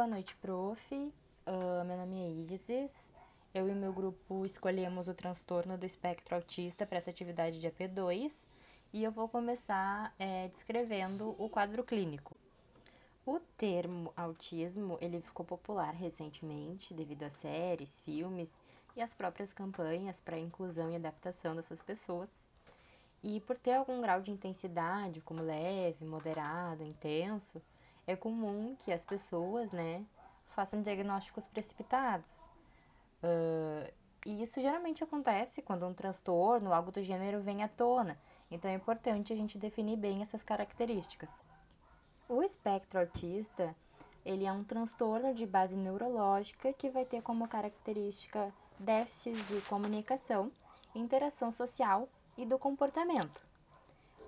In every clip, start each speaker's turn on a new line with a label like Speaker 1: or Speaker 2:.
Speaker 1: Boa noite, prof. Uh, meu nome é Isis. Eu e meu grupo escolhemos o transtorno do espectro autista para essa atividade de AP2 e eu vou começar é, descrevendo o quadro clínico. O termo autismo ele ficou popular recentemente devido a séries, filmes e as próprias campanhas para inclusão e adaptação dessas pessoas. E por ter algum grau de intensidade, como leve, moderado, intenso, é comum que as pessoas, né, façam diagnósticos precipitados. Uh, e isso geralmente acontece quando um transtorno, algo do gênero, vem à tona. Então é importante a gente definir bem essas características. O espectro autista, ele é um transtorno de base neurológica que vai ter como característica déficits de comunicação, interação social e do comportamento.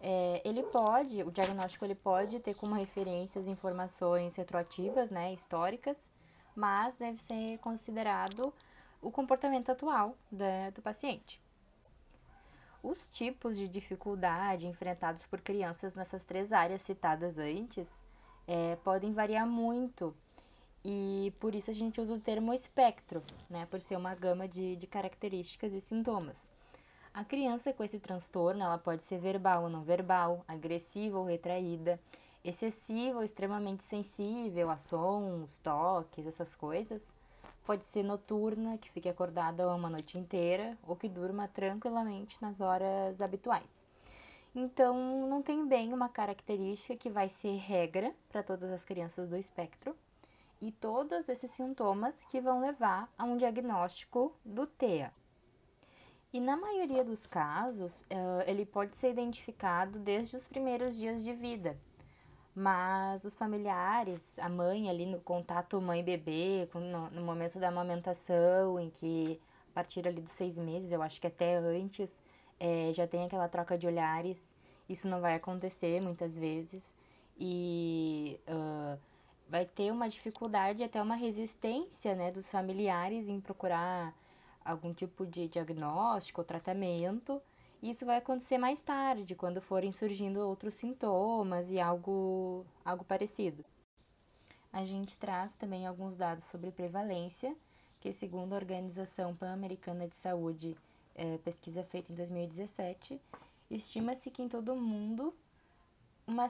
Speaker 1: É, ele pode, o diagnóstico ele pode ter como referência as informações retroativas, né, históricas, mas deve ser considerado o comportamento atual da, do paciente. Os tipos de dificuldade enfrentados por crianças nessas três áreas citadas antes é, podem variar muito e por isso a gente usa o termo espectro, né, por ser uma gama de, de características e sintomas. A criança com esse transtorno, ela pode ser verbal ou não verbal, agressiva ou retraída, excessiva ou extremamente sensível a sons, toques, essas coisas. Pode ser noturna, que fique acordada uma noite inteira, ou que durma tranquilamente nas horas habituais. Então, não tem bem uma característica que vai ser regra para todas as crianças do espectro, e todos esses sintomas que vão levar a um diagnóstico do TEA. E na maioria dos casos, ele pode ser identificado desde os primeiros dias de vida. Mas os familiares, a mãe ali no contato mãe-bebê, no, momento da amamentação, em que a partir ali dos seis meses, eu acho que até antes, é, já tem aquela troca de olhares. Isso não vai acontecer muitas vezes. E uh, vai ter uma dificuldade, até uma resistência né, dos familiares em procurar algum tipo de diagnóstico ou tratamento. Isso vai acontecer mais tarde, quando forem surgindo outros sintomas e algo, algo parecido. A gente traz também alguns dados sobre prevalência, que segundo a Organização Pan-Americana de Saúde, é, pesquisa feita em 2017, estima-se que em todo o mundo uma,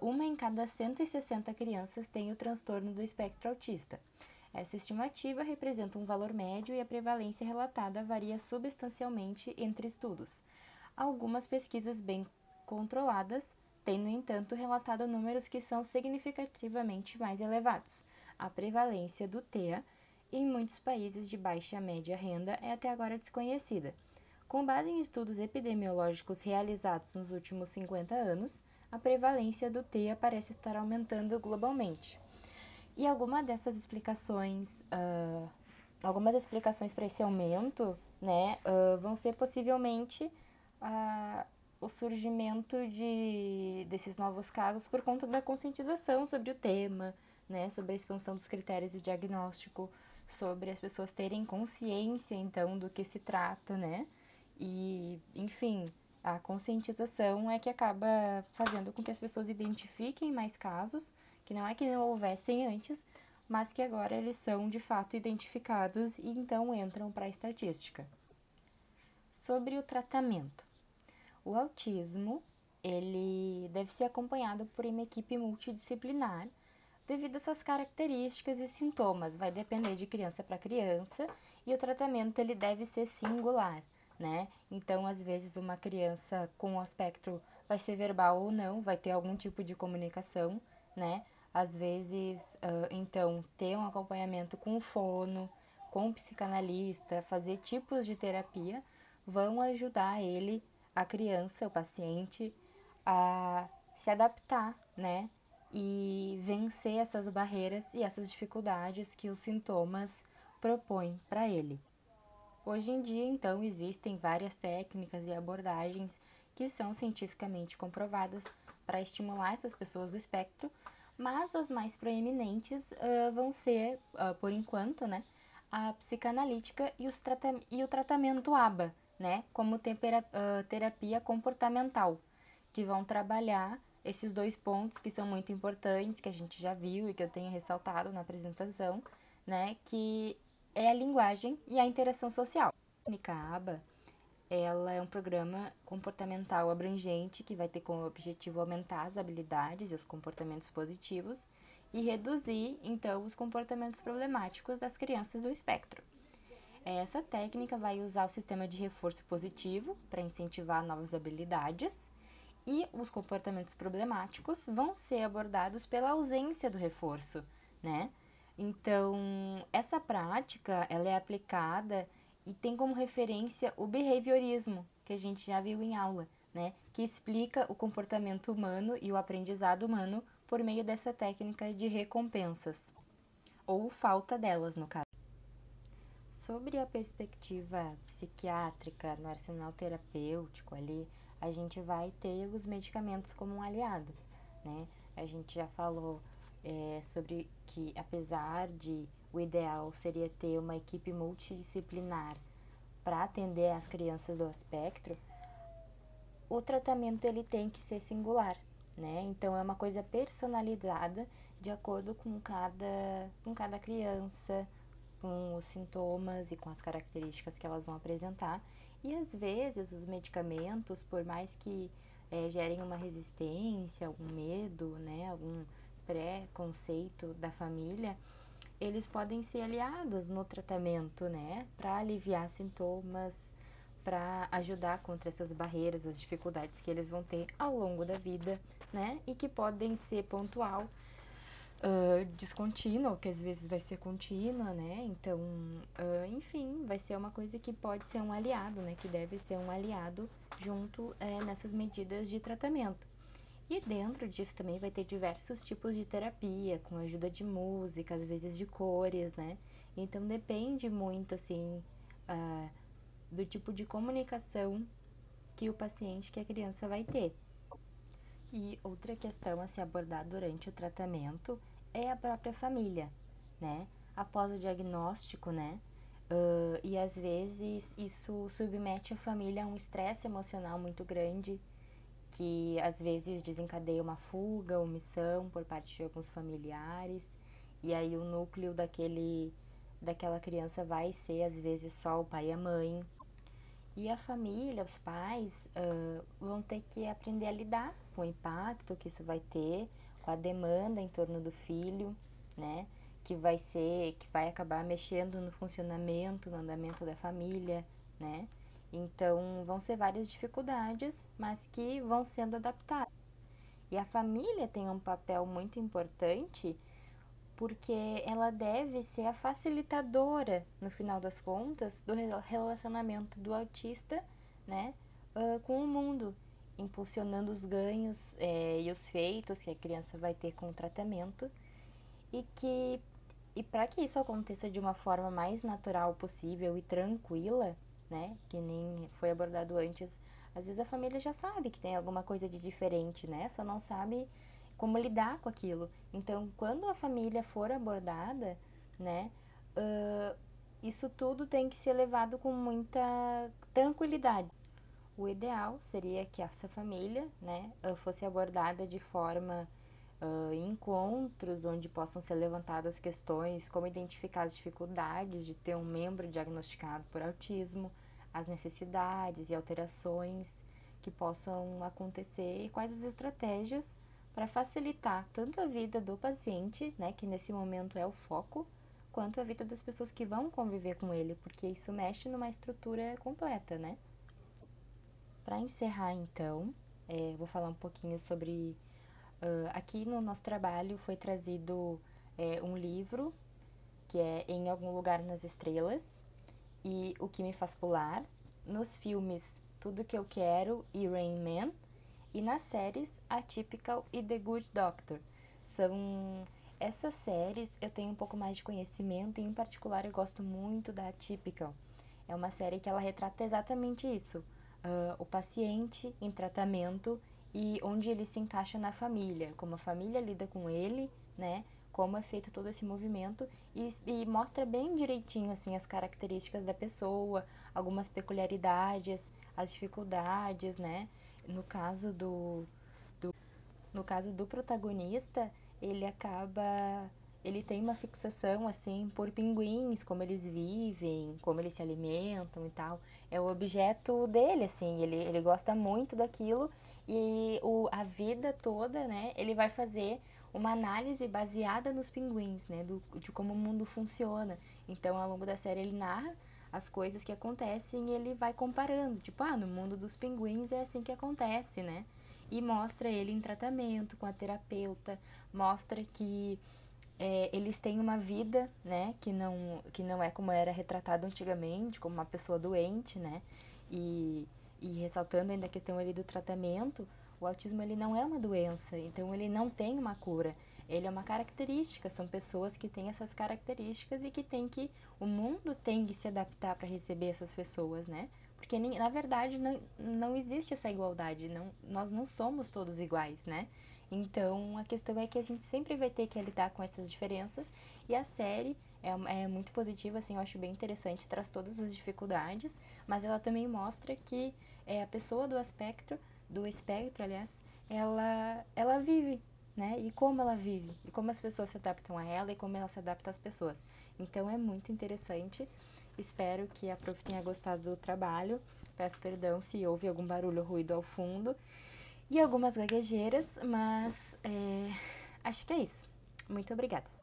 Speaker 1: uma em cada 160 crianças tem o transtorno do espectro autista. Essa estimativa representa um valor médio e a prevalência relatada varia substancialmente entre estudos. Algumas pesquisas bem controladas têm, no entanto, relatado números que são significativamente mais elevados. A prevalência do TEA em muitos países de baixa média renda é até agora desconhecida. Com base em estudos epidemiológicos realizados nos últimos 50 anos, a prevalência do TEA parece estar aumentando globalmente. E alguma dessas explicações, uh, algumas explicações para esse aumento, né, uh, vão ser possivelmente uh, o surgimento de, desses novos casos por conta da conscientização sobre o tema, né, sobre a expansão dos critérios de diagnóstico, sobre as pessoas terem consciência, então, do que se trata, né, e, enfim, a conscientização é que acaba fazendo com que as pessoas identifiquem mais casos, que não é que não houvessem antes, mas que agora eles são de fato identificados e então entram para a estatística. Sobre o tratamento. O autismo, ele deve ser acompanhado por uma equipe multidisciplinar devido a suas características e sintomas, vai depender de criança para criança, e o tratamento ele deve ser singular, né? Então, às vezes uma criança com o aspecto vai ser verbal ou não, vai ter algum tipo de comunicação, né? Às vezes, uh, então, ter um acompanhamento com fono, com psicanalista, fazer tipos de terapia vão ajudar ele, a criança, o paciente, a se adaptar, né? E vencer essas barreiras e essas dificuldades que os sintomas propõem para ele. Hoje em dia, então, existem várias técnicas e abordagens que são cientificamente comprovadas para estimular essas pessoas do espectro mas as mais proeminentes uh, vão ser, uh, por enquanto, né, a psicanalítica e, os e o tratamento ABA, né, como tempera, uh, terapia comportamental, que vão trabalhar esses dois pontos que são muito importantes, que a gente já viu e que eu tenho ressaltado na apresentação, né, que é a linguagem e a interação social. A ABA, ela é um programa comportamental abrangente que vai ter como objetivo aumentar as habilidades e os comportamentos positivos e reduzir, então, os comportamentos problemáticos das crianças do espectro. Essa técnica vai usar o sistema de reforço positivo para incentivar novas habilidades e os comportamentos problemáticos vão ser abordados pela ausência do reforço, né? Então, essa prática, ela é aplicada e tem como referência o behaviorismo, que a gente já viu em aula, né? Que explica o comportamento humano e o aprendizado humano por meio dessa técnica de recompensas, ou falta delas, no caso. Sobre a perspectiva psiquiátrica no arsenal terapêutico ali, a gente vai ter os medicamentos como um aliado, né? A gente já falou é, sobre que, apesar de o ideal seria ter uma equipe multidisciplinar para atender as crianças do espectro, o tratamento ele tem que ser singular, né? Então é uma coisa personalizada de acordo com cada, com cada criança, com os sintomas e com as características que elas vão apresentar. E às vezes os medicamentos, por mais que é, gerem uma resistência, algum medo, né, algum pré-conceito da família, eles podem ser aliados no tratamento, né, para aliviar sintomas, para ajudar contra essas barreiras, as dificuldades que eles vão ter ao longo da vida, né, e que podem ser pontual uh, descontínua, que às vezes vai ser contínua, né? Então, uh, enfim, vai ser uma coisa que pode ser um aliado, né? Que deve ser um aliado junto é, nessas medidas de tratamento. E dentro disso também vai ter diversos tipos de terapia, com ajuda de música, às vezes de cores, né? Então depende muito, assim, uh, do tipo de comunicação que o paciente, que a criança vai ter. E outra questão a se abordar durante o tratamento é a própria família, né? Após o diagnóstico, né? Uh, e às vezes isso submete a família a um estresse emocional muito grande, que às vezes desencadeia uma fuga, omissão por parte de alguns familiares, e aí o núcleo daquele, daquela criança vai ser às vezes só o pai e a mãe, e a família, os pais, uh, vão ter que aprender a lidar com o impacto que isso vai ter, com a demanda em torno do filho, né? Que vai ser, que vai acabar mexendo no funcionamento, no andamento da família, né? Então, vão ser várias dificuldades, mas que vão sendo adaptadas. E a família tem um papel muito importante porque ela deve ser a facilitadora, no final das contas, do relacionamento do autista, né, com o mundo, impulsionando os ganhos é, e os feitos que a criança vai ter com o tratamento e que e para que isso aconteça de uma forma mais natural possível e tranquila, né, que nem foi abordado antes, às vezes a família já sabe que tem alguma coisa de diferente, né, só não sabe como lidar com aquilo. Então, quando a família for abordada, né, uh, isso tudo tem que ser levado com muita tranquilidade. O ideal seria que essa família, né, fosse abordada de forma uh, encontros onde possam ser levantadas questões como identificar as dificuldades de ter um membro diagnosticado por autismo, as necessidades e alterações que possam acontecer e quais as estratégias para facilitar tanto a vida do paciente, né, que nesse momento é o foco, quanto a vida das pessoas que vão conviver com ele, porque isso mexe numa estrutura completa, né? Para encerrar, então, é, vou falar um pouquinho sobre. Uh, aqui no nosso trabalho foi trazido é, um livro que é Em Algum Lugar nas Estrelas e O que Me Faz Pular. Nos filmes Tudo Que Eu Quero e Rain Man e nas séries Atypical e The Good Doctor. São essas séries eu tenho um pouco mais de conhecimento e em particular eu gosto muito da Atypical. É uma série que ela retrata exatamente isso, uh, o paciente em tratamento e onde ele se encaixa na família, como a família lida com ele, né? Como é feito todo esse movimento e, e mostra bem direitinho assim as características da pessoa, algumas peculiaridades, as dificuldades, né? No caso do, do no caso do protagonista, ele acaba ele tem uma fixação assim por pinguins, como eles vivem, como eles se alimentam e tal. É o objeto dele, assim, ele, ele gosta muito daquilo e o, a vida toda, né, ele vai fazer uma análise baseada nos pinguins, né, do, de como o mundo funciona. Então, ao longo da série, ele narra as coisas que acontecem e ele vai comparando. Tipo, ah, no mundo dos pinguins é assim que acontece, né? E mostra ele em tratamento com a terapeuta, mostra que é, eles têm uma vida, né, que não, que não é como era retratado antigamente, como uma pessoa doente, né? E, e ressaltando ainda a questão ali do tratamento, o autismo ele não é uma doença, então ele não tem uma cura. Ele é uma característica, são pessoas que têm essas características e que tem que o mundo tem que se adaptar para receber essas pessoas, né? Porque na verdade não, não existe essa igualdade, não, nós não somos todos iguais, né? Então a questão é que a gente sempre vai ter que lidar com essas diferenças e a série é, é muito positiva, assim, eu acho bem interessante, traz todas as dificuldades, mas ela também mostra que é, a pessoa do espectro, do espectro, aliás, ela, ela vive, né? E como ela vive, e como as pessoas se adaptam a ela e como ela se adapta às pessoas. Então é muito interessante. Espero que a prof tenha gostado do trabalho. Peço perdão se houve algum barulho ruído ao fundo e algumas gaguejeiras, mas é, acho que é isso. Muito obrigada.